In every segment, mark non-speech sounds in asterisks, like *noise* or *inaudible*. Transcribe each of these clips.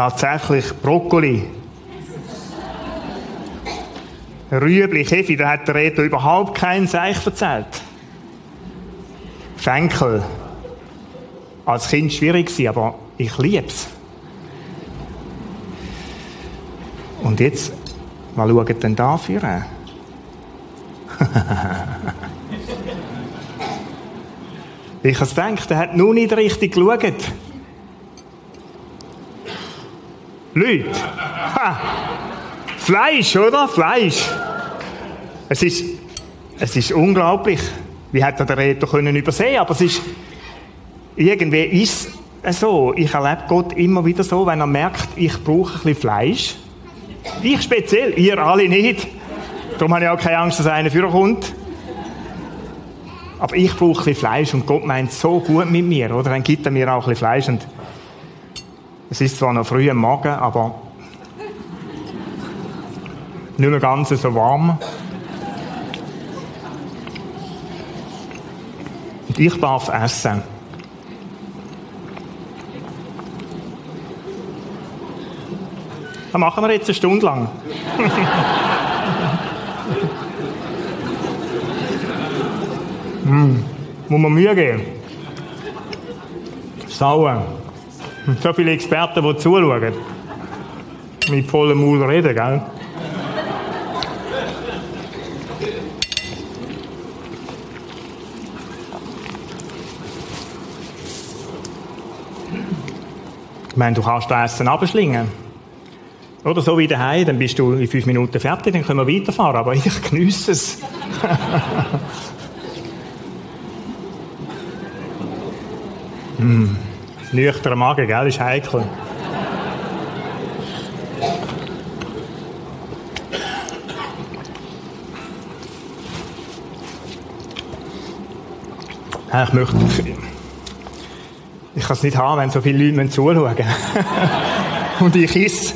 tatsächlich Brokkoli. Rüebli, Hefi, da hat der Reto überhaupt keinen Seich erzählt. Fenkel. Als Kind schwierig gewesen, aber ich lieb's. Und jetzt, mal schauen denn da für *laughs* Ich has gedacht, er hat nur nicht richtig geschaut. Leute. Ha. Fleisch, oder? Fleisch. Es ist, es ist unglaublich. Wie hätte der Reto können übersehen? Aber es ist, irgendwie ist es so. Ich erlebe Gott immer wieder so, wenn er merkt, ich brauche ein bisschen Fleisch. Ich speziell, ihr alle nicht. Darum habe ich auch keine Angst, dass einer für kommt. Aber ich brauche ein bisschen Fleisch und Gott meint so gut mit mir, oder? Dann gibt er mir auch ein bisschen Fleisch und es ist zwar noch früh am Morgen, aber nicht mehr ganz so warm. Und ich darf essen. Das machen wir jetzt eine Stunde lang. mm, *laughs* muss man Mühe geben. Sauer. *laughs* So viele Experten, die zuschauen. Mit vollem Mund reden, gell? Ich meine, du kannst das Essen abschlingen. Oder so wie daheim, dann bist du in fünf Minuten fertig, dann können wir weiterfahren. Aber ich *laughs* geniesse es. mm. *laughs* Nüchtern Magen, gell, ist heikel. Ich möchte. Ich kann es nicht haben, wenn so viele Leute zuschauen. *laughs* Und ich esse.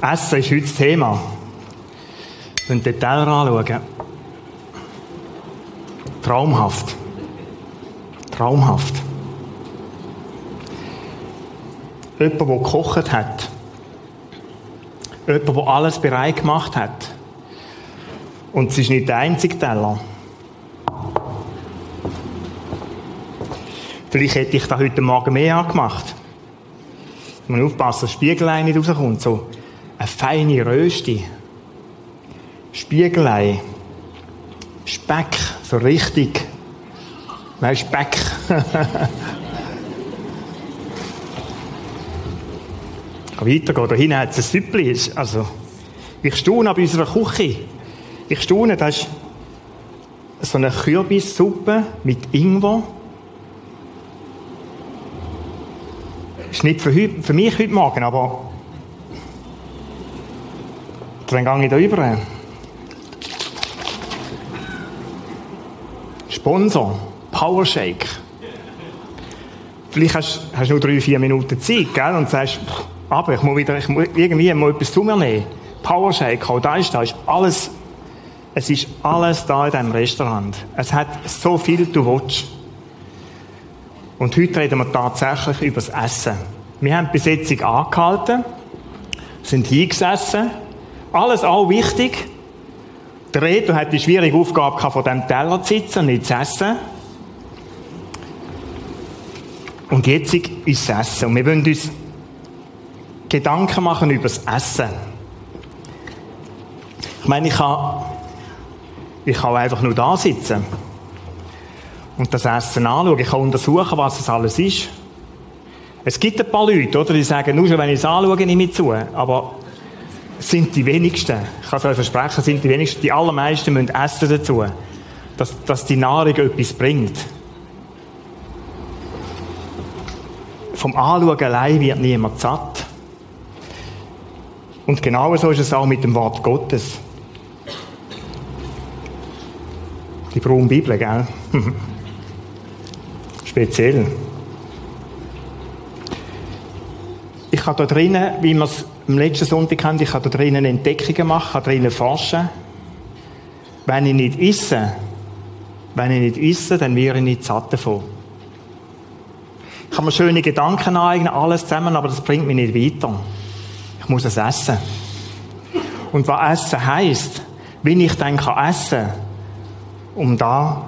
Essen ist heute das Thema. Wenn den Teller anschauen. Traumhaft traumhaft. Jemand, der gekocht hat. Jemand, der alles bereit gemacht hat. Und es ist nicht der einzige Teller. Vielleicht hätte ich da heute Morgen mehr angemacht. Man aufpassen, dass das Spiegelei nicht rauskommt. So eine feine Röste. Spiegelei. Speck, so richtig. Nein, Speck. *laughs* weitergehen. Da hinten hat es ein Süppli. Also, ich staune bei unserer Küche. Ich staune, das ist so eine Kürbissuppe mit Ingwer. Ist nicht für, heute, für mich heute Morgen, aber dann gehe ich da rüber. Sponsor, Powershake. Vielleicht hast, du nur drei, vier Minuten Zeit, gell? Und sagst, aber ich muss wieder, ich muss irgendwie mal etwas zu mir nehmen. Powershake, auch da ist da, ist alles, es ist alles da in diesem Restaurant. Es hat so viel, du willst. Und heute reden wir tatsächlich über das Essen. Wir haben die Besetzung angehalten, sind hingesessen, alles auch wichtig. Der Reto hat die schwierige Aufgabe gehabt, von diesem Teller zu sitzen nicht zu essen. Und jetzt ist das Essen. Und wir wollen uns Gedanken machen über das Essen. Ich meine, ich kann, ich kann einfach nur da sitzen und das Essen anschauen. Ich kann untersuchen, was es alles ist. Es gibt ein paar Leute, oder, die sagen, nur schon wenn ich es anschaue, nehme ich zu. Aber es sind die wenigsten. Ich kann es euch versprechen, es sind die wenigsten. Die allermeisten müssen essen dazu. Dass, dass die Nahrung etwas bringt. Vom Anschauen allein wird niemand satt. Und genau so ist es auch mit dem Wort Gottes. Die braune Bibel, gell? *laughs* Speziell. Ich kann da drinnen, wie wir es am letzten Sonntag haben, ich kann da drinnen Entdeckungen machen, kann drinnen forschen. Wenn ich nicht esse, wenn ich nicht esse, dann wäre ich nicht satt davon. Ich kann mir schöne Gedanken aneignen, alles zusammen, aber das bringt mich nicht weiter. Ich muss es essen. Und was Essen heisst, wie ich dann kann essen um da,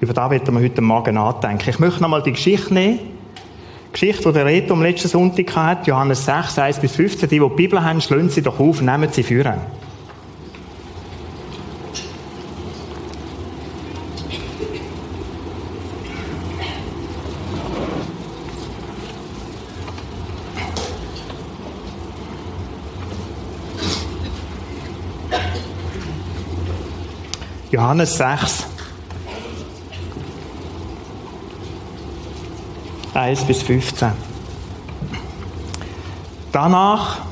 über da wird wir heute Morgen nachdenken. Ich möchte nochmal die Geschichte nehmen. Die Geschichte, die der Reto am letzten Sonntag hat, Johannes 6, 1 bis 15. Die, die die Bibel haben, schlönen sie doch auf, nehmen sie führen. Johannes 6. 1 bis 15. Danach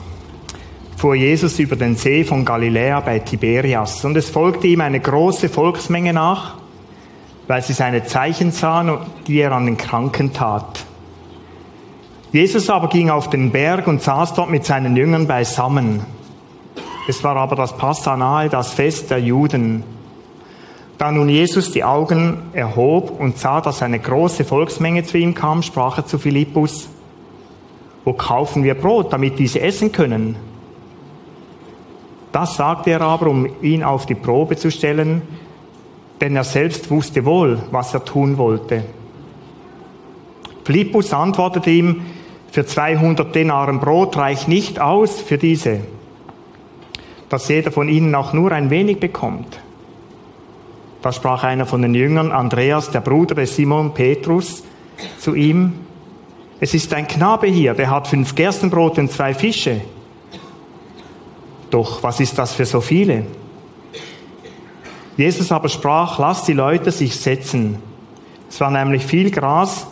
fuhr Jesus über den See von Galiläa bei Tiberias und es folgte ihm eine große Volksmenge nach, weil sie seine Zeichen sahen, die er an den Kranken tat. Jesus aber ging auf den Berg und saß dort mit seinen Jüngern beisammen. Es war aber das Passa nahe, das Fest der Juden. Da nun Jesus die Augen erhob und sah, dass eine große Volksmenge zu ihm kam, sprach er zu Philippus, wo kaufen wir Brot, damit diese essen können? Das sagte er aber, um ihn auf die Probe zu stellen, denn er selbst wusste wohl, was er tun wollte. Philippus antwortete ihm, für 200 Denaren Brot reicht nicht aus für diese, dass jeder von ihnen auch nur ein wenig bekommt. Da sprach einer von den Jüngern, Andreas, der Bruder des Simon Petrus, zu ihm, es ist ein Knabe hier, der hat fünf Gerstenbrote und zwei Fische. Doch was ist das für so viele? Jesus aber sprach, lass die Leute sich setzen. Es war nämlich viel Gras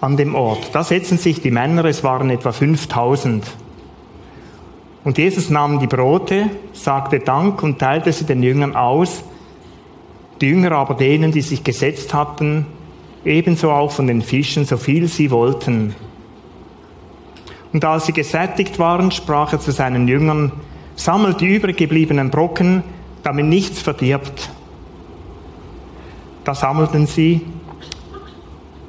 an dem Ort. Da setzten sich die Männer, es waren etwa 5000. Und Jesus nahm die Brote, sagte Dank und teilte sie den Jüngern aus, die Jünger aber denen, die sich gesetzt hatten, ebenso auch von den Fischen, so viel sie wollten. Und als sie gesättigt waren, sprach er zu seinen Jüngern, sammelt die übrig gebliebenen Brocken, damit nichts verdirbt. Da sammelten sie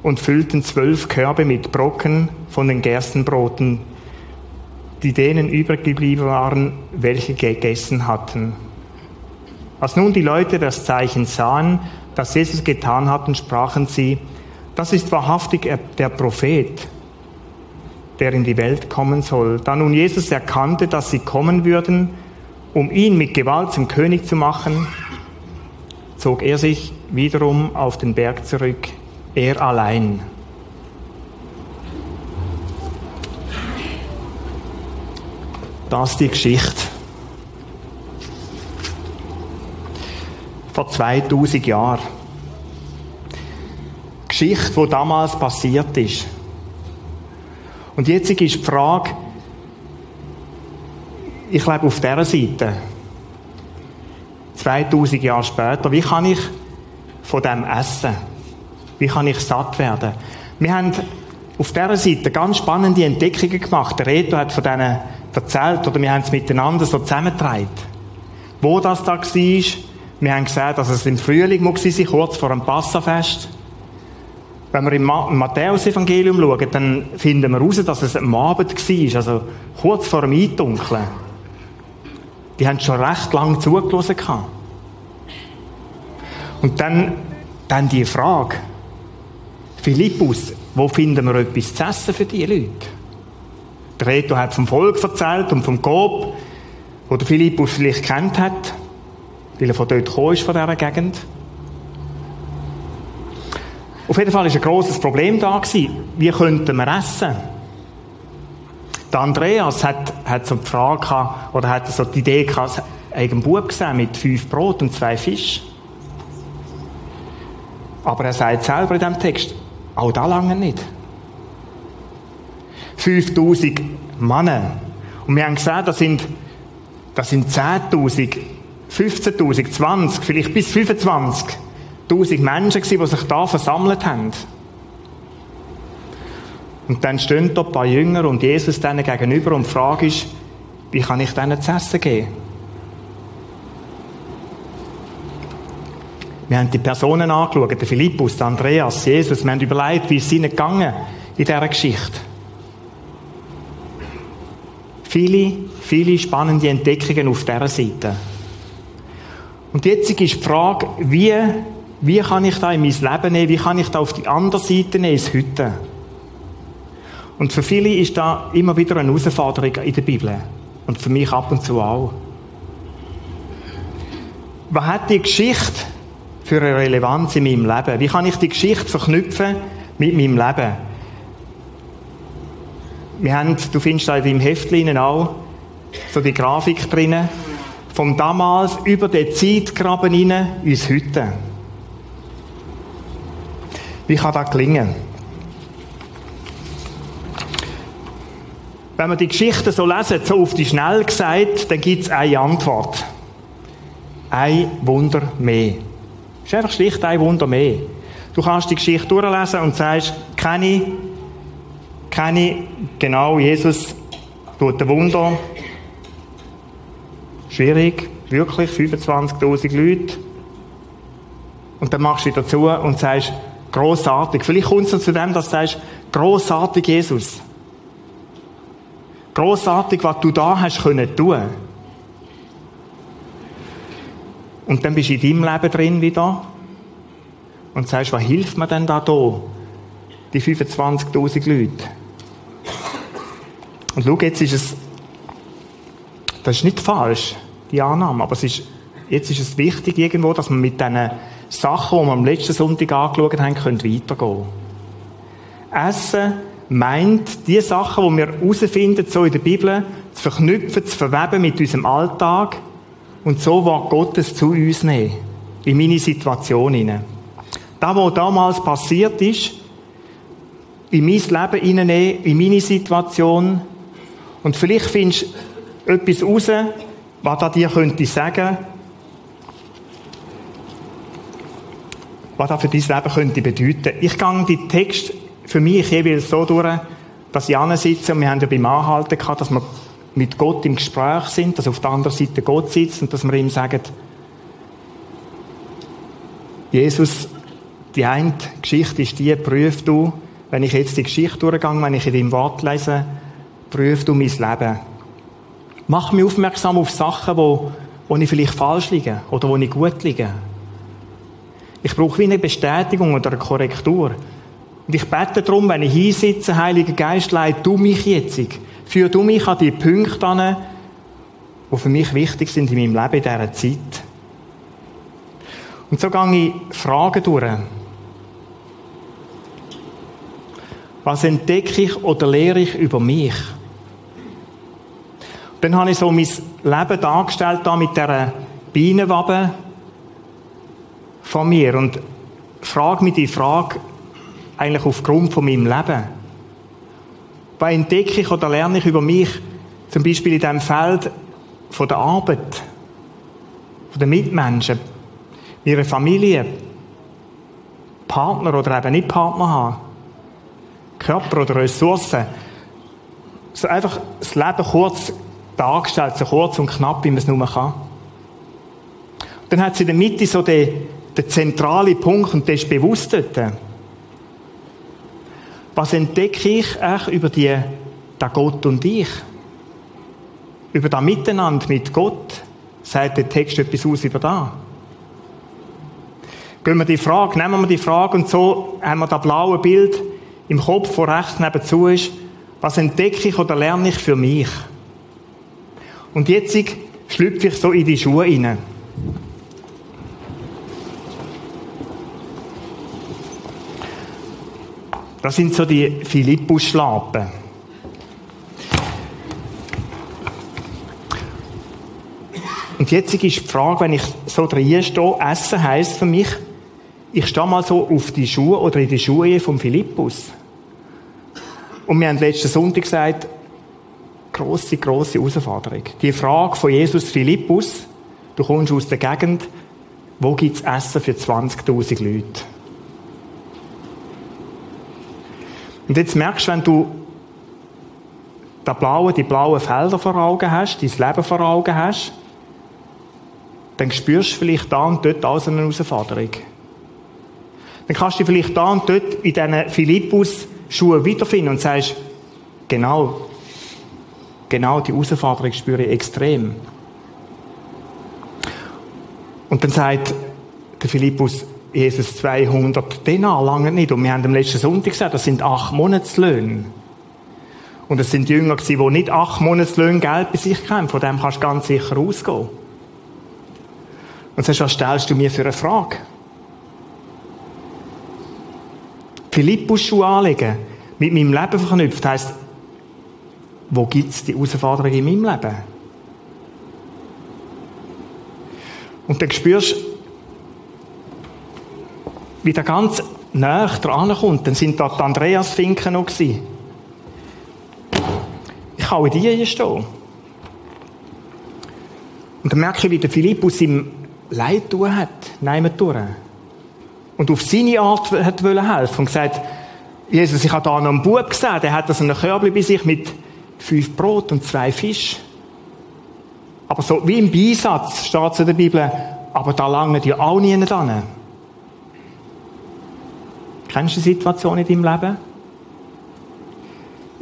und füllten zwölf Körbe mit Brocken von den Gerstenbroten, die denen übrig geblieben waren, welche gegessen hatten. Als nun die Leute das Zeichen sahen, das Jesus getan hatten, sprachen sie, das ist wahrhaftig der Prophet, der in die Welt kommen soll. Da nun Jesus erkannte, dass sie kommen würden, um ihn mit Gewalt zum König zu machen, zog er sich wiederum auf den Berg zurück, er allein. Das ist die Geschichte. Vor 2000 Jahren. Geschichte, die damals passiert ist. Und jetzt ist die Frage, ich lebe auf dieser Seite, 2000 Jahre später, wie kann ich von dem essen? Wie kann ich satt werden? Wir haben auf dieser Seite ganz spannende Entdeckungen gemacht. Der Reto hat von denen erzählt, oder wir haben es miteinander so zusammengetragen. Wo das da war, wir haben gesehen, dass es im Frühling war, kurz vor dem Passafest. Wenn wir im Matthäus-Evangelium schauen, dann finden wir heraus, dass es am Abend war, also kurz vor dem Eindunkeln. Die haben schon recht lang zugelassen. Und dann, dann die Frage, Philippus, wo finden wir etwas zu essen für die Leute? Der Reto hat vom Volk erzählt und vom Gob, wo der Philippus vielleicht kennt hat weil er von dort gekommen ist, von dieser Gegend. Auf jeden Fall war ein grosses Problem da. Gewesen. Wie könnten wir essen? Der Andreas hat, hat so die Frage gehabt, oder hat so die Idee gehabt, einen Bub gesehen mit fünf Brot und zwei Fisch. Aber er sagt selber in diesem Text, auch da lange nicht. 5000 Männer. Und wir haben gesehen, das sind, das sind 10.000 15.000, 20, vielleicht bis 25.000 Menschen gewesen, die sich da versammelt haben. Und dann stehen da ein paar Jünger und Jesus denen gegenüber und die Frage ist, wie kann ich denen zu essen geben? Wir haben die Personen angeschaut, den Philippus, den Andreas, Jesus. Wir haben überlegt, wie es ihnen gegangen in dieser Geschichte. Viele, viele spannende Entdeckungen auf dieser Seite. Und jetzt ist die Frage, wie, wie kann ich da in mein Leben nehmen, wie kann ich da auf die andere Seite nehmen, ins Hütte? Und für viele ist da immer wieder eine Herausforderung in der Bibel. Und für mich ab und zu auch. Was hat die Geschichte für eine Relevanz in meinem Leben? Wie kann ich die Geschichte verknüpfen mit meinem Leben? Wir haben, du findest da im Heftchen auch so die Grafik drinnen, vom damals über den Zeitgraben hinein ins Heute. Wie kann das gelingen? Wenn wir die Geschichte so lesen, so auf die Schnell gesagt, dann gibt es eine Antwort. Ein Wunder mehr. Es ist einfach schlicht ein Wunder mehr. Du kannst die Geschichte durchlesen und sagst, kenne ich, kenne ich, genau, Jesus tut ein Wunder. Schwierig, wirklich, 25.000 Leute. Und dann machst du wieder zu und sagst, großartig. Vielleicht kommst du zu dem, dass du sagst, großartig Jesus. Großartig, was du da hast können tun. Und dann bist du in deinem Leben drin wieder und sagst, was hilft mir denn da? Die 25.000 Leute. Und schau, jetzt ist es, das ist nicht falsch, die Annahme, aber es ist, jetzt ist es wichtig irgendwo, dass wir mit diesen Sachen, die wir am letzten Sonntag angeschaut haben, können weitergehen. Essen meint, die Sachen, die wir herausfinden, so in der Bibel, zu verknüpfen, zu verweben mit unserem Alltag und so Wort Gottes zu uns nehmen. In meine Situation hinein. Das, was damals passiert ist, in mein Leben hineinnehmen, in meine Situation. Und vielleicht findest du etwas raus, was da dir könnte sagen, was das für dein Leben könnte bedeuten. Ich gehe die Text für mich jeweils so durch, dass ich sitze und wir haben ja beim Anhalten gehabt, dass wir mit Gott im Gespräch sind, dass auf der anderen Seite Gott sitzt und dass wir ihm sagen, Jesus, die eine Geschichte ist die, prüf du, wenn ich jetzt die Geschichte durchgehe, wenn ich in deinem Wort lese, prüf du mein Leben. Mach mich aufmerksam auf Sachen, wo, wo ich vielleicht falsch liege oder wo ich gut liege. Ich brauche wie eine Bestätigung oder eine Korrektur. Und ich bete darum, wenn ich hinsitze, Heiliger Geist, leid du mich jetzt. Führ du mich an die Punkte an, die für mich wichtig sind in meinem Leben in dieser Zeit. Und so gehe ich Fragen durch. Was entdecke ich oder lehre ich über mich? Dann habe ich so mein Leben dargestellt da mit dieser Bienenwabe von mir und frage mich die Frage, eigentlich aufgrund von meinem Leben? Was entdecke ich oder lerne ich über mich, zum Beispiel in diesem Feld von der Arbeit, von den Mitmenschen, ihrer Familie, Partner oder eben nicht Partner haben, Körper oder Ressourcen. So einfach das Leben kurz dargestellt, so kurz und knapp, wie man es nur kann. Dann hat sie in der Mitte so den, den zentralen Punkt und der ist bewusst. Was entdecke ich eigentlich über die, den Gott und ich? Über das Miteinander mit Gott? Sagt der Text etwas aus über da? Gehen wir die Frage, nehmen wir die Frage und so haben wir das blaue Bild im Kopf, wo rechts nebenzu ist. Was entdecke ich oder lerne ich für mich? Und jetzt schlüpfe ich so in die Schuhe hinein. Das sind so die Philippus-Schlappen. Und jetzt ist die Frage, wenn ich so drin stehe, Essen heisst für mich, ich stehe mal so auf die Schuhe oder in die Schuhe von Philippus. Und wir haben letzten Sonntag gesagt, grosse, grosse Herausforderung. Die Frage von Jesus Philippus, du kommst aus der Gegend, wo gibt es Essen für 20.000 Leute? Und jetzt merkst du, wenn du die blauen, die blauen Felder vor Augen hast, dein Leben vor Augen hast, dann spürst du vielleicht da und dort alles eine Herausforderung. Dann kannst du dich vielleicht da und dort in diesen Philippus-Schuhen wiederfinden und sagst, genau, genau die Herausforderung spüre ich extrem. Und dann sagt der Philippus, Jesus 200 Denar lange nicht. Und wir haben am letzten Sonntag gesagt, das sind acht Monatslöhne. Und es sind Jünger gewesen, die nicht acht Monatslöhne Geld bei sich haben. Von dem kannst du ganz sicher ausgehen. Und sagst, was stellst du mir für eine Frage? Philippus Schuhe anlegen, mit meinem Leben verknüpft, heisst, wo gibt es die Herausforderung in meinem Leben? Und dann spürst du, wie der ganz nah dran kommt. Dann sind da die Andreas Finken noch gewesen. Ich kann in die hier stehen. Und dann merke ich, wie der Philippus ihm Leid tun hat, nehmen durch. Und auf seine Art hat helfen und gesagt, Jesus, ich habe da noch einen Bub gesehen, der hat so einen Körbchen bei sich mit fünf Brot und zwei Fisch. Aber so wie im Beisatz steht es in der Bibel, aber da lange die auch nie hin. Kennst du die Situation in deinem Leben?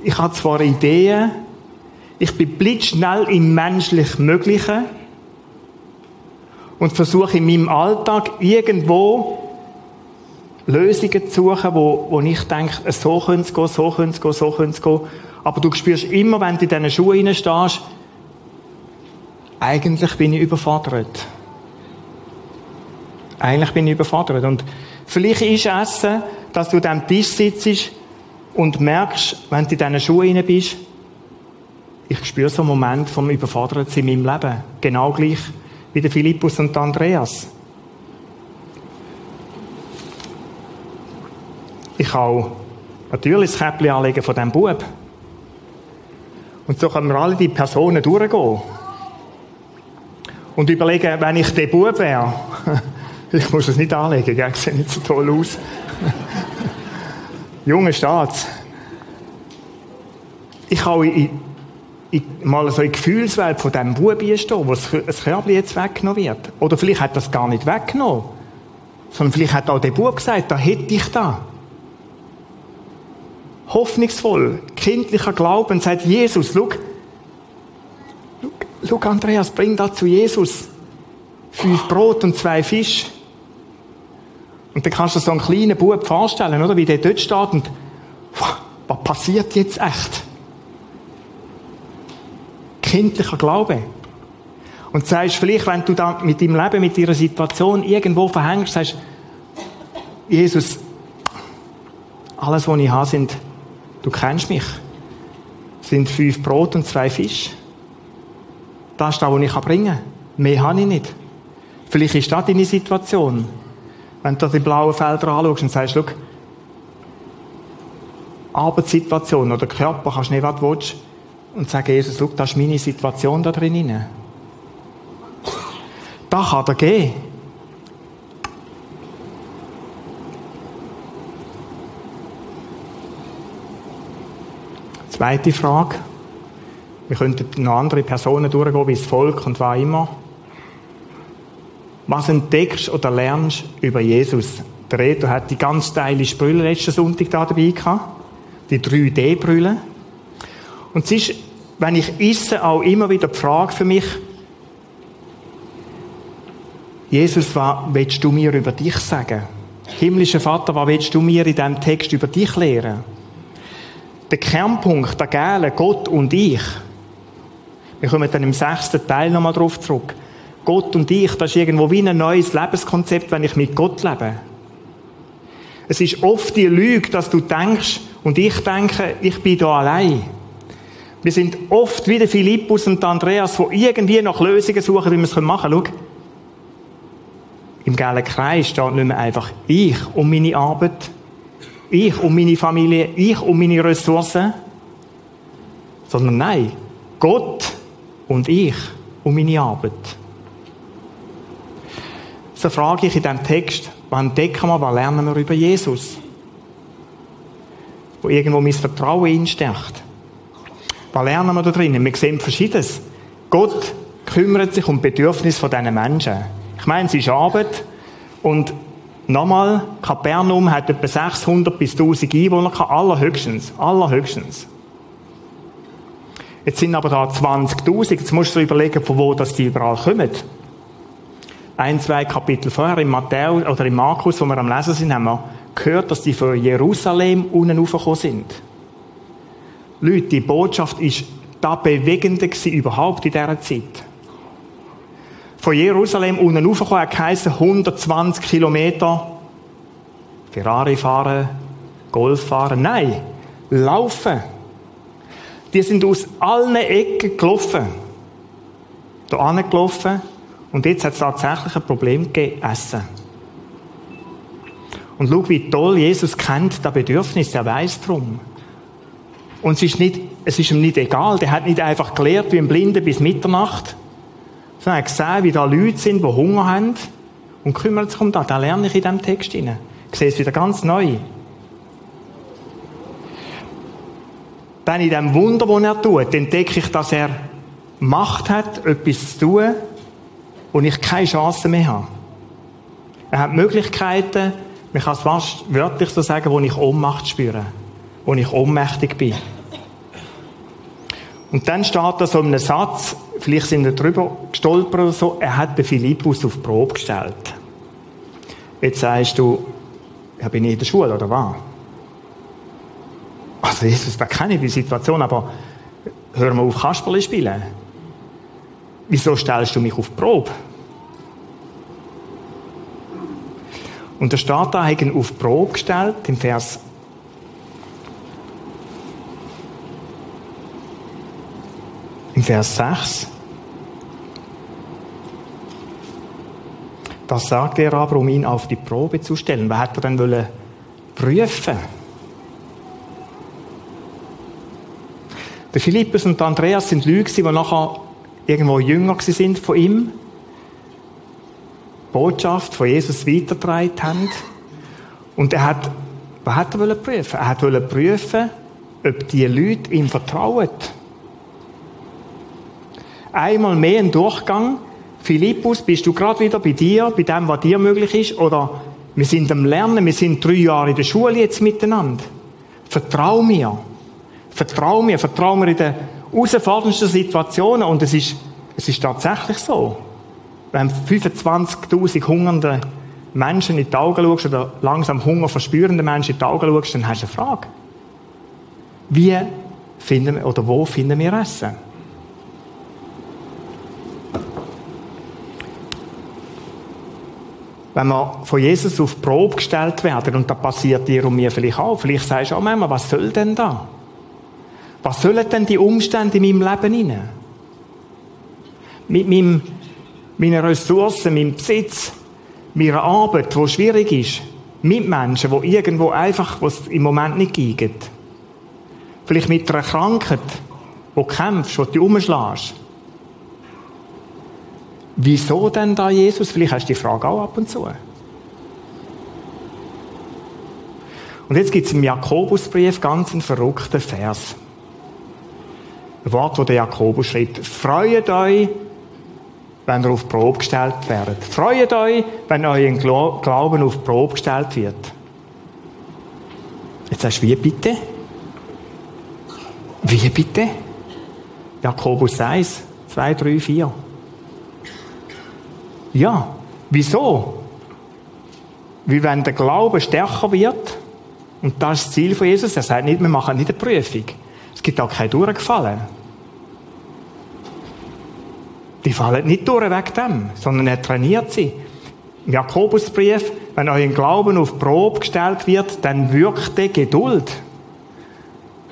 Ich habe zwar Ideen, ich bin blitzschnell im menschlich Möglichen und versuche in meinem Alltag irgendwo Lösungen zu suchen, wo, wo ich denke, so könnte es gehen, so könnte es gehen, so könnte es gehen. Aber du spürst immer, wenn du in diesen Schuhen stehst, eigentlich bin ich überfordert. Eigentlich bin ich überfordert. Und vielleicht ist Essen, dass du am Tisch sitzt und merkst, wenn du in diesen Schuhen bist, ich spüre so einen Moment vom Überfordertsein in meinem Leben. Genau gleich wie der Philippus und Andreas. Ich kann natürlich das Käppchen anlegen von diesem Bub. Und so können wir alle die Personen durchgehen. Und überlegen, wenn ich der Bub wäre, *laughs* ich muss es nicht anlegen, gell? sieht nicht so toll aus. *laughs* Junge Staats. Ich kann in, in, mal so in die Gefühlswelt von diesem Bub stehen, wo das Körbchen jetzt weggenommen wird. Oder vielleicht hat das gar nicht weggenommen. Sondern vielleicht hat auch der Bub gesagt, da hätte ich da. Hoffnungsvoll, kindlicher Glauben, sagt Jesus, schau, schau Andreas, bring da zu Jesus. Fünf Brot und zwei Fisch. Und dann kannst du so einen kleinen Bub vorstellen, oder? Wie der dort steht und, was passiert jetzt echt? Kindlicher Glaube. Und sagst vielleicht, wenn du da mit deinem Leben, mit deiner Situation irgendwo verhängst, sagst, Jesus, alles, was ich habe, sind, du kennst mich, sind fünf Brot und zwei Fisch. Das ist das, was ich bringen kann. Mehr habe ich nicht. Vielleicht ist das deine Situation. Wenn du die blauen Felder anschaust und sagst, schau, Arbeitssituation oder Körper, kannst du nicht, was du willst, und sagen, Jesus, schau, das ist meine Situation da drin. Da kann er gehen. Zweite Frage. Wir könnten noch andere Personen durchgehen, wie das Volk und was immer. Was entdeckst oder lernst über Jesus? Der Reto hat die ganz steile Brille letzten Sonntag da dabei gehabt. Die 3D-Brille. Und es ist, wenn ich esse, auch immer wieder die Frage für mich, Jesus, was willst du mir über dich sagen? Himmlischer Vater, was willst du mir in diesem Text über dich lehren? Der Kernpunkt, der Gäle, Gott und ich. Wir kommen dann im sechsten Teil nochmal drauf zurück. Gott und ich, das ist irgendwo wie ein neues Lebenskonzept, wenn ich mit Gott lebe. Es ist oft die Lüge, dass du denkst, und ich denke, ich bin da allein. Wir sind oft wie der Philippus und der Andreas, die irgendwie nach Lösungen suchen, wie wir es machen können. Schau, im gelben Kreis steht nicht mehr einfach ich um meine Arbeit, ich um meine Familie, ich um meine Ressourcen, sondern nein, Gott und ich um meine Arbeit so frage ich in diesem Text, wann entdecken wir, was lernen wir über Jesus? wo irgendwo mein Vertrauen einstärkt. Was lernen wir da drinnen? Wir sehen Verschiedenes. Gott kümmert sich um die Bedürfnisse von diesen Menschen. Ich meine, es ist Arbeit und nochmal, Kapernaum hat etwa 600 bis 1000 Einwohner, allerhöchstens, allerhöchstens. Jetzt sind aber da 20.000, jetzt musst du dir überlegen, von wo das die überall kommen. Ein, zwei Kapitel vorher, im Matthäus, oder im Markus, wo wir am Lesen sind, haben wir gehört, dass die von Jerusalem unten raufgekommen sind. Leute, die Botschaft ist das Bewegende überhaupt in dieser Zeit. Von Jerusalem unten raufgekommen hat geheißen 120 Kilometer Ferrari fahren, Golf fahren. Nein, laufen. Die sind aus allen Ecken gelaufen. Da angelaufen. Und jetzt hat es tatsächlich ein Problem gegeben, Essen. Und schau, wie toll Jesus kennt das Bedürfnis, er weiß drum. Und es ist, nicht, es ist ihm nicht egal, der hat nicht einfach gelehrt wie ein Blinden bis Mitternacht, sondern er hat gesehen, wie da Leute sind, die Hunger haben und kümmert sich um das. Das lerne ich in diesem Text hinein. Ich sehe es wieder ganz neu. Dann in dem Wunder, das er tut, entdecke ich, dass er Macht hat, etwas zu tun, wo ich keine Chance mehr habe. Er hat Möglichkeiten, man kann es fast wörtlich so sagen, wo ich Ohnmacht spüre, wo ich ohnmächtig bin. Und dann steht da so ein Satz, vielleicht sind wir drüber gestolpert oder so, er hat den Philippus auf die Probe gestellt. Jetzt sagst du, ja, bin ich in der Schule, oder was? Also Jesus, da kenne ich die Situation, aber hör mal auf Kasperle spielen. Wieso stellst du mich auf die Probe? Und der steht da, haben auf die Probe gestellt, im Vers im Vers 6. Das sagt er aber, um ihn auf die Probe zu stellen. Wer hat er denn wollen prüfen? Der Philippus und Andreas sind Leute, die nachher irgendwo jünger sind von ihm. Botschaft von Jesus weitergetragen haben. Und er hat, was hat er prüfen? Er hat prüfen, ob die Leute ihm vertrauen. Einmal mehr ein Durchgang. Philippus, bist du gerade wieder bei dir, bei dem, was dir möglich ist? Oder wir sind am Lernen, wir sind drei Jahre in der Schule jetzt miteinander. Vertrau mir. Vertrau mir, vertrau mir in den herausforderndsten Situationen. Und es ist, es ist tatsächlich so. Wenn 25.000 hungernde Menschen in die Augen schaust oder langsam Hunger verspürende Menschen in die Augen schaust, dann hast du eine Frage. Wie finden wir, oder wo finden wir Essen? Wenn wir von Jesus auf die Probe gestellt werden, und das passiert dir und mir vielleicht auch, vielleicht sagst du auch manchmal, was soll denn da? Was sollen denn die Umstände in meinem Leben hinein? Mit meinem, meinen Ressourcen, meinem Besitz, meiner Arbeit, die schwierig ist, mit Menschen, die irgendwo einfach, was im Moment nicht geht. Vielleicht mit einer Krankheit, wo du kämpfst, wo du umschlägst. Wieso denn da Jesus? Vielleicht hast du die Frage auch ab und zu. Und jetzt gibt es im Jakobusbrief ganz einen verrückten Vers. Ein Wort, wo der Jakobus schreibt. Freut euch, wenn ihr auf Probe gestellt werdet. Freut euch, wenn euer Glauben auf Probe gestellt wird. Jetzt sagst du, wie bitte? Wie bitte? Jakobus 1, 2, 3, 4. Ja, wieso? Wie wenn der Glaube stärker wird, und das ist das Ziel von Jesus, er sagt nicht, wir machen nicht eine Prüfung. Es gibt auch keine Durchgefallen. Die fallen nicht durch wegen dem, sondern er trainiert sie. Im Jakobusbrief, wenn euer Glauben auf Probe gestellt wird, dann wirkt die Geduld.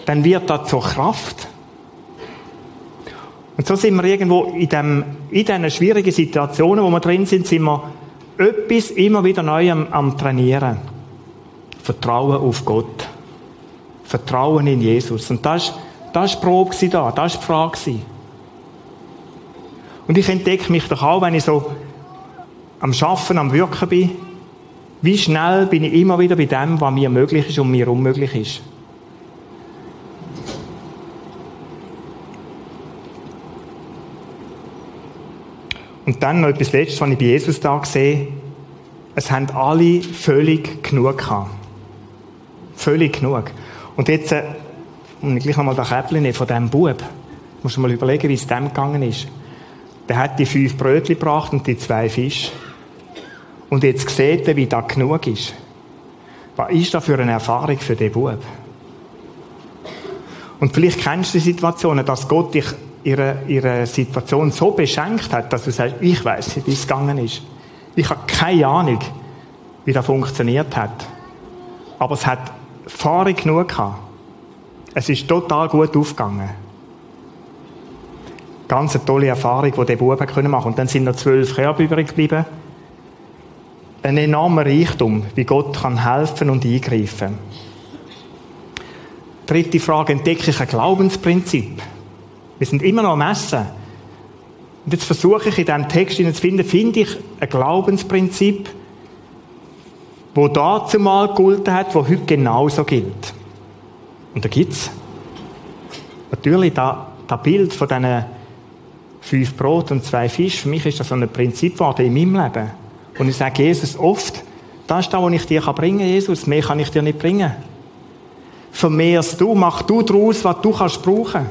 Dann wird das zur Kraft. Und so sind wir irgendwo in, dem, in diesen schwierigen Situationen, wo wir drin sind, sind wir etwas immer wieder neu am, am Trainieren. Vertrauen auf Gott. Vertrauen in Jesus. Und das, war die Probe da, das war die Frage. Und ich entdecke mich doch auch, wenn ich so am Schaffen, am Wirken bin, wie schnell bin ich immer wieder bei dem, was mir möglich ist und mir unmöglich ist. Und dann noch etwas Letztes, was ich bei Jesus da sehe. Es haben alle völlig genug gehabt. Völlig genug. Und jetzt, äh, und gleich nochmal das Käppchen von diesem Bub. Ich muss mal überlegen, wie es dem gegangen ist. Der hat die fünf Brötchen gebracht und die zwei Fische. Und jetzt sieht er, wie das genug ist. Was ist das für eine Erfahrung für den Bub? Und vielleicht kennst du die Situationen, dass Gott dich ihre, ihre Situation so beschenkt hat, dass du sagst, ich weiß wie es gegangen ist. Ich habe keine Ahnung, wie das funktioniert hat. Aber es hat Erfahrung genug gehabt. Es ist total gut aufgegangen. Ganz eine tolle Erfahrung, die der Bub machen konnte. Und dann sind noch zwölf Körbe übrig geblieben. Ein enormer Reichtum, wie Gott kann helfen und eingreifen. Dritte Frage, entdecke ich ein Glaubensprinzip? Wir sind immer noch am Essen. Und jetzt versuche ich in diesem Text zu finden, finde ich ein Glaubensprinzip, wo dazu mal gegolten hat, wo heute genauso gilt. Und da gibt's natürlich da, das Bild von diesen fünf Brot und zwei Fisch. Für mich ist das so ein Prinzip geworden in meinem Leben. Und ich sage Jesus oft, das ist das, was ich dir bringen kann, Jesus. Mehr kann ich dir nicht bringen. Vermehrst du, mach du daraus, was du kannst brauchen.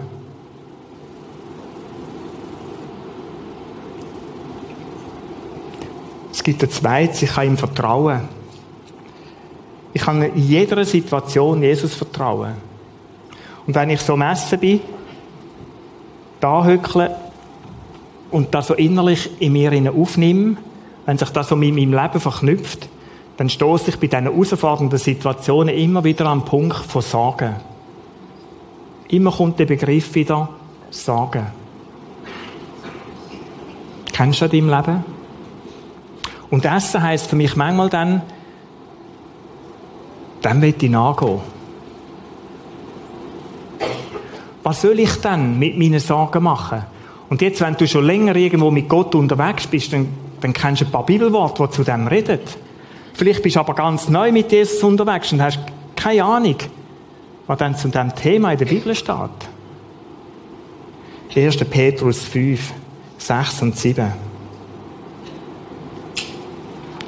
Es gibt ein zweites, ich kann ihm vertrauen. Ich kann in jeder Situation Jesus vertrauen. Und wenn ich so messen bin, da hückle und das so innerlich in mir aufnehme, wenn sich das so mit meinem Leben verknüpft, dann stoße ich bei diesen herausfordernden Situationen immer wieder am Punkt von Sagen. Immer kommt der Begriff wieder Sagen. Kennst du das deinem Leben? Und Essen heisst für mich manchmal dann, dann will ich nachgehen. Was soll ich dann mit meinen Sorgen machen? Und jetzt, wenn du schon länger irgendwo mit Gott unterwegs bist, dann, dann kennst du ein paar Bibelworte, die zu dem reden. Vielleicht bist du aber ganz neu mit Jesus unterwegs und hast keine Ahnung, was dann zu diesem Thema in der Bibel steht. 1. Petrus 5, 6 und 7.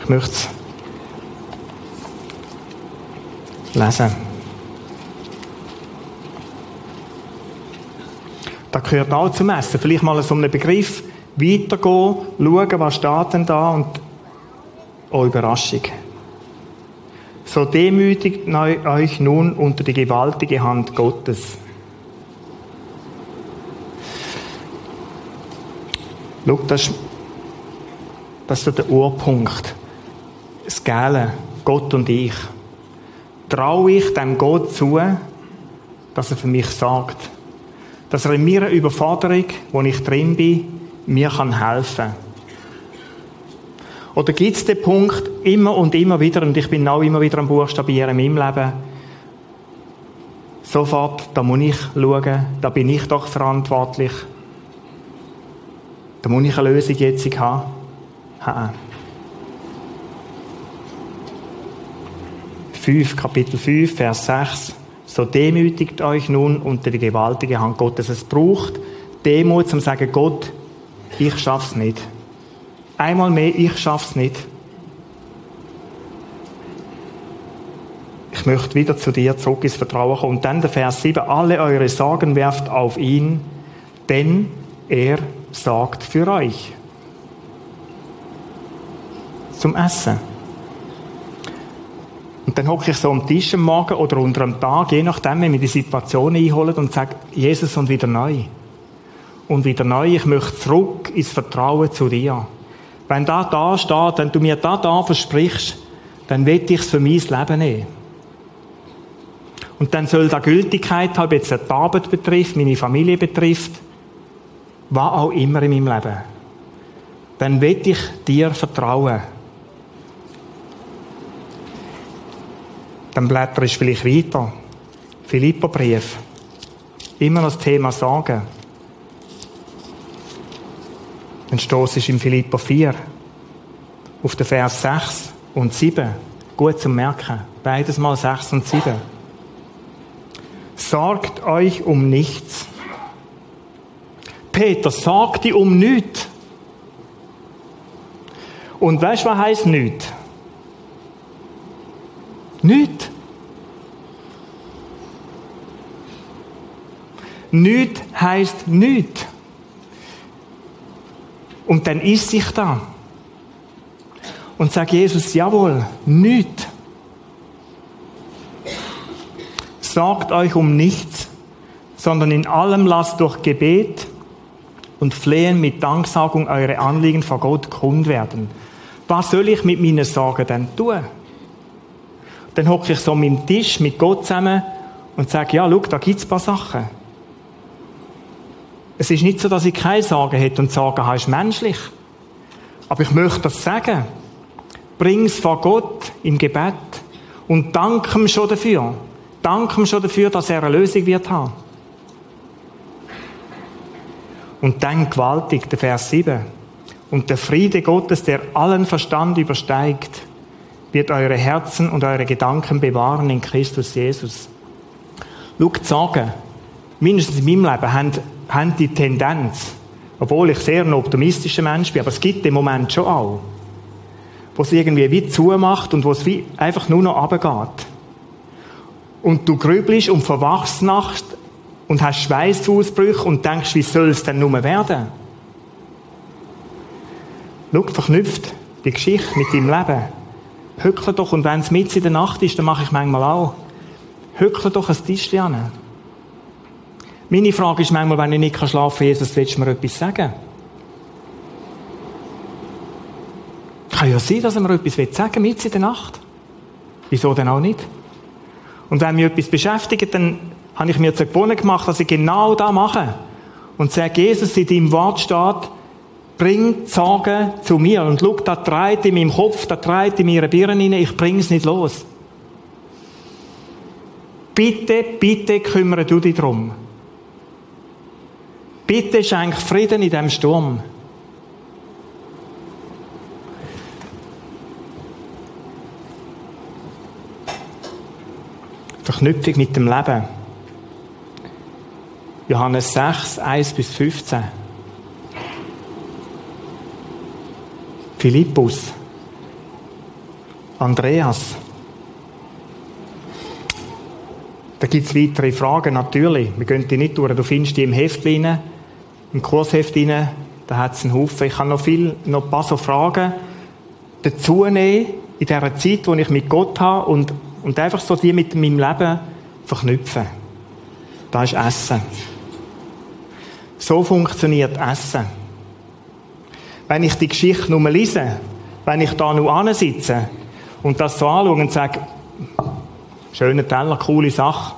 Ich möchte es lesen. Da gehört auch zum Essen. Vielleicht mal so einen Begriff weitergehen, schauen, was steht denn da und oh, Überraschung. So demütigt euch nun unter die gewaltige Hand Gottes. Schau, das, das ist der Urpunkt das Gälen, Gott und ich. Traue ich dem Gott zu, dass er für mich sagt, dass er in meiner Überforderung, wo ich drin bin, mir kann helfen. Oder gibt es den Punkt immer und immer wieder, und ich bin auch immer wieder am Buchstabieren in meinem Leben, sofort, da muss ich schauen, da bin ich doch verantwortlich. Da muss ich eine Lösung jetzt haben. 5, Kapitel 5, Vers 6. So demütigt euch nun unter die gewaltige Hand Gottes. Es braucht Demut, zum sagen, Gott, ich schaff's nicht. Einmal mehr, ich schaff's nicht. Ich möchte wieder zu dir zurück ins Vertrauen kommen. Und dann der Vers 7. Alle eure Sorgen werft auf ihn, denn er sorgt für euch. Zum Essen. Und dann hocke ich so am Tisch am Morgen oder unter einem Tag, je nachdem, wenn wir die Situation einholen und sage, Jesus und wieder neu. Und wieder neu, ich möchte zurück ins Vertrauen zu dir. Wenn da da steht, wenn du mir da da versprichst, dann will ich es für mein Leben nehmen. Und dann soll da Gültigkeit haben, jetzt die Arbeit betrifft, meine Familie betrifft, was auch immer in meinem Leben. Dann will ich dir vertrauen. Dann blätter ich vielleicht weiter. Philipperbrief. Immer noch das Thema Sagen. Dann stoß ich in Philipper 4 auf den Vers 6 und 7. Gut zum Merken. Beides mal 6 und 7. Sorgt euch um nichts. Peter, sorg dich um nichts. Und weißt du, was heisst nicht? Nicht. Nicht heisst nicht. Und dann ist sich da. Und sagt Jesus, jawohl, nicht. Sagt euch um nichts, sondern in allem lasst durch Gebet und Flehen mit Danksagung eure Anliegen vor Gott kund werden. Was soll ich mit meinen Sorgen denn tun? Dann hocke ich so mit dem Tisch mit Gott zusammen und sage, ja, schau, da gibt's ein paar Sachen. Es ist nicht so, dass ich keine Sorgen hätte und Sorgen habe ist menschlich. Aber ich möchte das sagen. Bring es vor Gott im Gebet und danke ihm schon dafür. Danke ihm schon dafür, dass er eine Lösung wird haben. Und dann gewaltig, der Vers 7. Und der Friede Gottes, der allen Verstand übersteigt, wird eure Herzen und eure Gedanken bewahren in Christus Jesus. Schaut, sagen, mindestens in meinem Leben, haben, haben die Tendenz, obwohl ich sehr ein optimistischer Mensch bin, aber es gibt den Moment schon auch, wo es irgendwie wie zumacht und wo es wie einfach nur noch runtergeht. Und du grübelst und verwachst nachts und hast Schweißausbrüche und denkst, wie soll es denn nur werden? Schau, verknüpft die Geschichte mit deinem Leben. Hückle doch, und wenn es mit in der Nacht ist, dann mache ich manchmal auch. Hückle doch ein Tischchen an. Meine Frage ist manchmal, wenn ich nicht schlafen kann, Jesus, willst du mir etwas sagen? Kann ja sein, dass er mir etwas sagen will, mit in der Nacht. Wieso denn auch nicht? Und wenn mich etwas beschäftigt, dann habe ich mir zur Gewohnheit gemacht, dass ich genau das mache. Und sage, Jesus, in deinem Wort steht, bring die Sorgen zu mir. Und schau, da treibt in meinem Kopf, da treibt in meiner Birne rein, ich bringe es nicht los. Bitte, bitte kümmere du dich darum. Bitte schenk Frieden in diesem Sturm. Verknüpfung mit dem Leben. Johannes 6, 1 bis 15. Philippus. Andreas. Da gibt es weitere Fragen, natürlich. Wir gehen die nicht durch. Du findest die im Heft rein im Kursheft rein, da hat es einen Haufen. Ich kann noch viel, noch ein paar so Fragen dazu nehmen, in dieser Zeit, wo ich mit Gott habe und, und einfach so die mit meinem Leben verknüpfen. Da ist Essen. So funktioniert Essen. Wenn ich die Geschichte nur lese, wenn ich da nur ansitze und das so anschaue und sage, schöner Teller, coole Sache.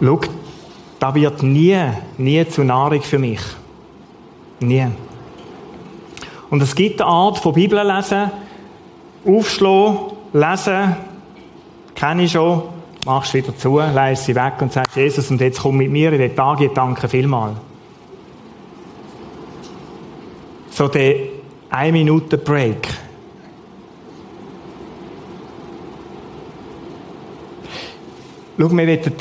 Schau, das wird nie, nie zu Nahrung für mich. Nie. Und es gibt eine Art von Bibel lesen, aufschlagen, lesen, kenne ich schon, machst wieder zu, leist sie weg und sagst, Jesus, und jetzt komm mit mir in den Tag, ich danke vielmal. So der 1 Minute Break. Schau, wir wollen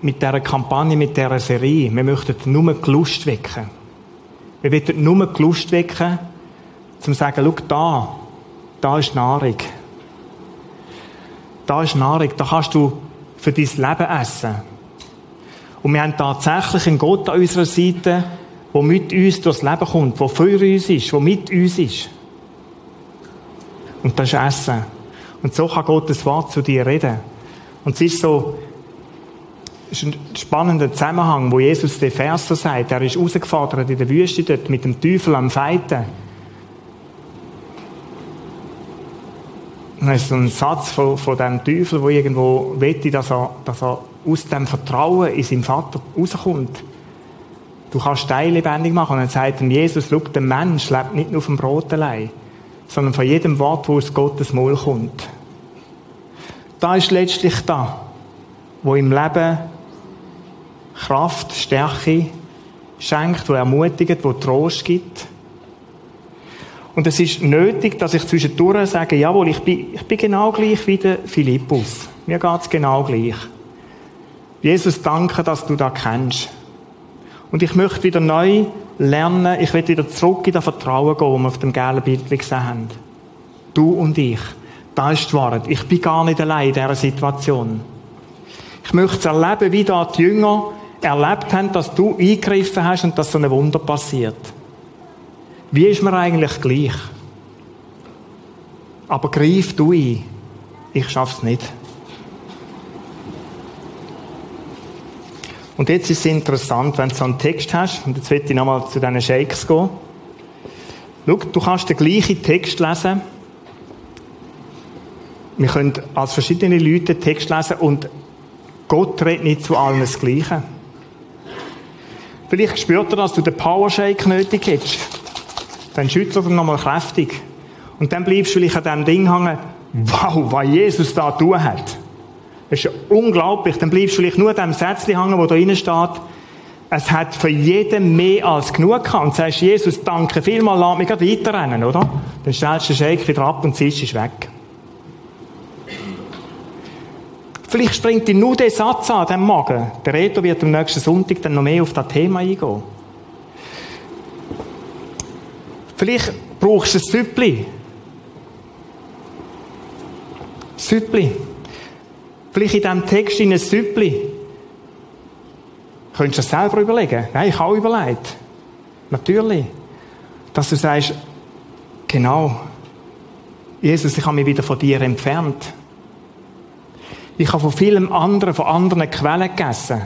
mit dieser Kampagne, mit dieser Serie. Wir möchten nur die Lust wecken. Wir wollen nur die Lust wecken, zum zu sagen, schau da, da ist Nahrung. Da ist Nahrung, da kannst du für dein Leben essen. Und wir haben tatsächlich einen Gott an unserer Seite, der mit uns durchs Leben kommt, der für uns ist, der mit uns ist. Und das ist Essen. Und so kann Gott das Wort zu dir reden. Und es ist so, ist ein spannender Zusammenhang, wo Jesus den Vers so sagt. Er ist rausgefordert in der Wüste dort mit dem Teufel am Feiten. Das ist so ein Satz von, von dem Teufel, wo irgendwo wette, dass er, dass er aus dem Vertrauen in seinen Vater rauskommt. Du kannst Stein lebendig machen. Und dann sagt ihm Jesus, schau, der Mensch lebt nicht nur vom Brot allein, sondern von jedem Wort, wo aus Gottes Maul kommt. Da ist letztlich da, wo im Leben Kraft, Stärke schenkt, wo ermutigt, wo Trost gibt. Und es ist nötig, dass ich zwischendurch sage, jawohl, ich bin, ich bin genau gleich wie der Philippus. Mir geht's genau gleich. Jesus, danke, dass du da kennst. Und ich möchte wieder neu lernen, ich will wieder zurück in das Vertrauen gehen, das wir auf dem gelben Bild gesehen haben. Du und ich. Das ist die Wahrheit. Ich bin gar nicht allein in dieser Situation. Ich möchte es erleben, wie da die Jünger erlebt haben, dass du eingegriffen hast und dass so ein Wunder passiert. Wie ist mir eigentlich gleich? Aber greif du ein. Ich schaff's nicht. Und jetzt ist es interessant, wenn du so einen Text hast, und jetzt will ich nochmal zu diesen Shakes gehen. Schau, du kannst den gleichen Text lesen. Wir können als verschiedene Leute den Text lesen und Gott redet nicht zu allen das Gleiche. Vielleicht spürt er, dass du den Powershake nötig hättest. Dann schüttelt er nochmal kräftig. Und dann bleibst du vielleicht an diesem Ding hängen, wow, was Jesus da tun hat. Das ist unglaublich. Dann bleibst du vielleicht nur an dem Sätzchen hängen, wo da drinnen steht, es hat für jeden mehr als genug gehabt. Und sagst, Jesus, danke vielmals, lass mich weiterrennen, oder? Dann stellst du den Shake wieder ab und ziehst es weg. Vielleicht springt dir nur der Satz an, dem Magen. Der Reto wird am nächsten Sonntag dann noch mehr auf das Thema eingehen. Vielleicht brauchst du ein Süppli. Süppli. Vielleicht in diesem Text in ein Süppli. Könntest du das selber überlegen? Nein, ich habe überlegt. Natürlich. Dass du sagst, genau, Jesus, ich habe mich wieder von dir entfernt. Ich habe von vielem anderen, von anderen Quellen gegessen.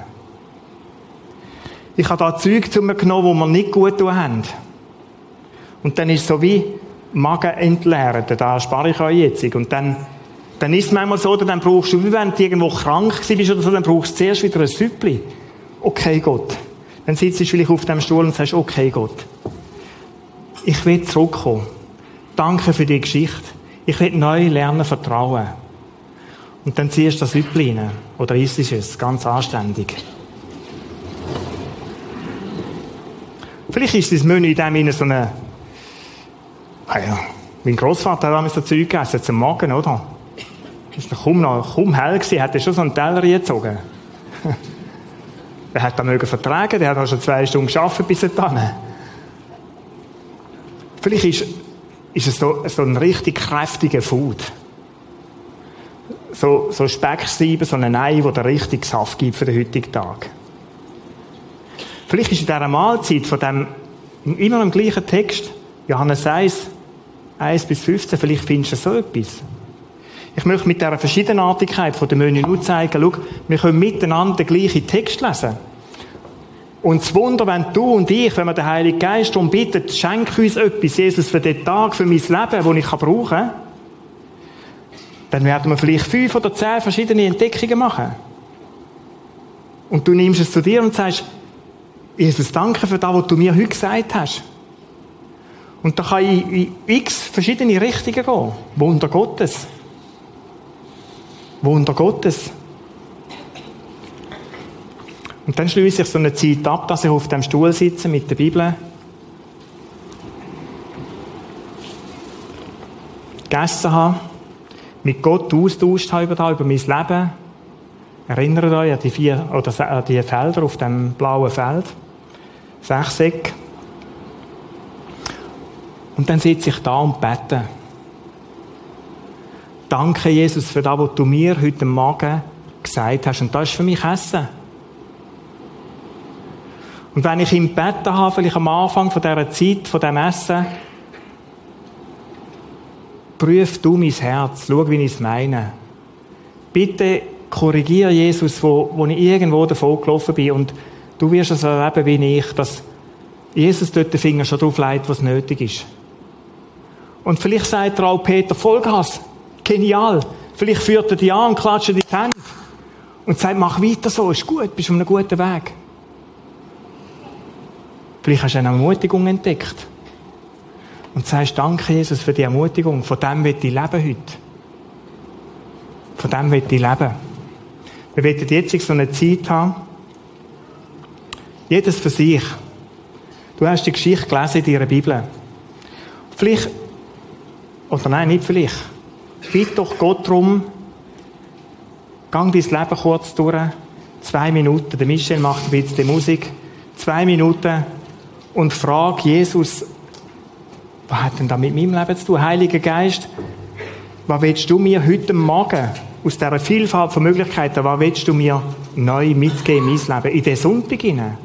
Ich habe da Zeug zu mir genommen, die mir nicht gut tun haben. Und dann ist es so wie Magen entleeren. Da spare ich euch jetzt. Und dann, dann ist es manchmal so, dann brauchst du, wie wenn du irgendwo krank bist oder so, dann brauchst du zuerst wieder ein Süppli. Okay, Gott. Dann sitzt du vielleicht auf dem Stuhl und sagst, okay, Gott. Ich will zurückkommen. Danke für die Geschichte. Ich will neu lernen, vertrauen. Und dann ziehst du das Hüppli rein. Oder isst es, ganz anständig. Vielleicht ist das Menü in dem Sinne so eine, ah ja, mein Großvater hat damals so Zeug gegessen, zum Magen, oder? Das war kaum, noch, kaum hell gewesen, hat er schon so einen Teller gezogen. *laughs* er hat das mögen vertragen, der hat auch schon zwei Stunden geschafft bis dahin. Vielleicht ist, ist es so, so ein richtig kräftiger Food so, so Speckscheiben, so ein Ei, der richtig Saft gibt für den heutigen Tag. Vielleicht ist in dieser Mahlzeit von dem, immer im gleichen Text, Johannes 1, 1 bis 15, vielleicht findest du so etwas. Ich möchte mit dieser Verschiedenartigkeit von dem Menü nur zeigen, schau, wir können miteinander den gleichen Text lesen. Und das Wunder, wenn du und ich, wenn wir den Heiligen Geist darum bitten, schenk uns etwas, Jesus, für den Tag, für mein Leben, das ich brauchen kann, dann werden wir vielleicht fünf oder zehn verschiedene Entdeckungen machen. Und du nimmst es zu dir und sagst, Jesus, danke für das, was du mir heute gesagt hast. Und da kann ich in x verschiedene Richtungen gehen. Wunder Gottes. Wunder Gottes. Und dann schließe ich so eine Zeit ab, dass ich auf dem Stuhl sitze mit der Bibel. Gegessen habe mit Gott austauscht habe über, mein Leben. Erinnert euch an die vier, oder an die Felder auf dem blauen Feld. Sechseck. Und dann sitze ich da und bete. Danke, Jesus, für das, was du mir heute Morgen gesagt hast. Und das ist für mich Essen. Und wenn ich im Bett habe, vielleicht am Anfang von dieser Zeit, von dem Essen, prüf du mein Herz, schau, wie ich es meine. Bitte korrigiere Jesus, wo, wo ich irgendwo davon gelaufen bin und du wirst es erleben wie ich, dass Jesus dort den Finger schon drauf legt, was nötig ist. Und vielleicht sagt er auch Peter, Vollgas, genial. Vielleicht führt er dich an und klatscht dir die Hände und sagt, mach weiter so, ist gut, bist auf einem guten Weg. Vielleicht hast du eine Ermutigung entdeckt und sagst, danke Jesus für die Ermutigung, von dem will ich leben heute. Von dem will ich leben. Wir werden jetzt so eine Zeit haben, jedes für sich. Du hast die Geschichte gelesen in deiner Bibel. Vielleicht, oder nein, nicht vielleicht. Bitte doch Gott darum, gang dein Leben kurz durch, zwei Minuten, der Michel macht ein bisschen Musik, zwei Minuten und frage Jesus, was hat denn da mit meinem Leben zu tun? Heiliger Geist, was willst du mir heute Morgen aus dieser Vielfalt von Möglichkeiten, was willst du mir neu mitgeben in mein Leben, in den Sonntag hinein?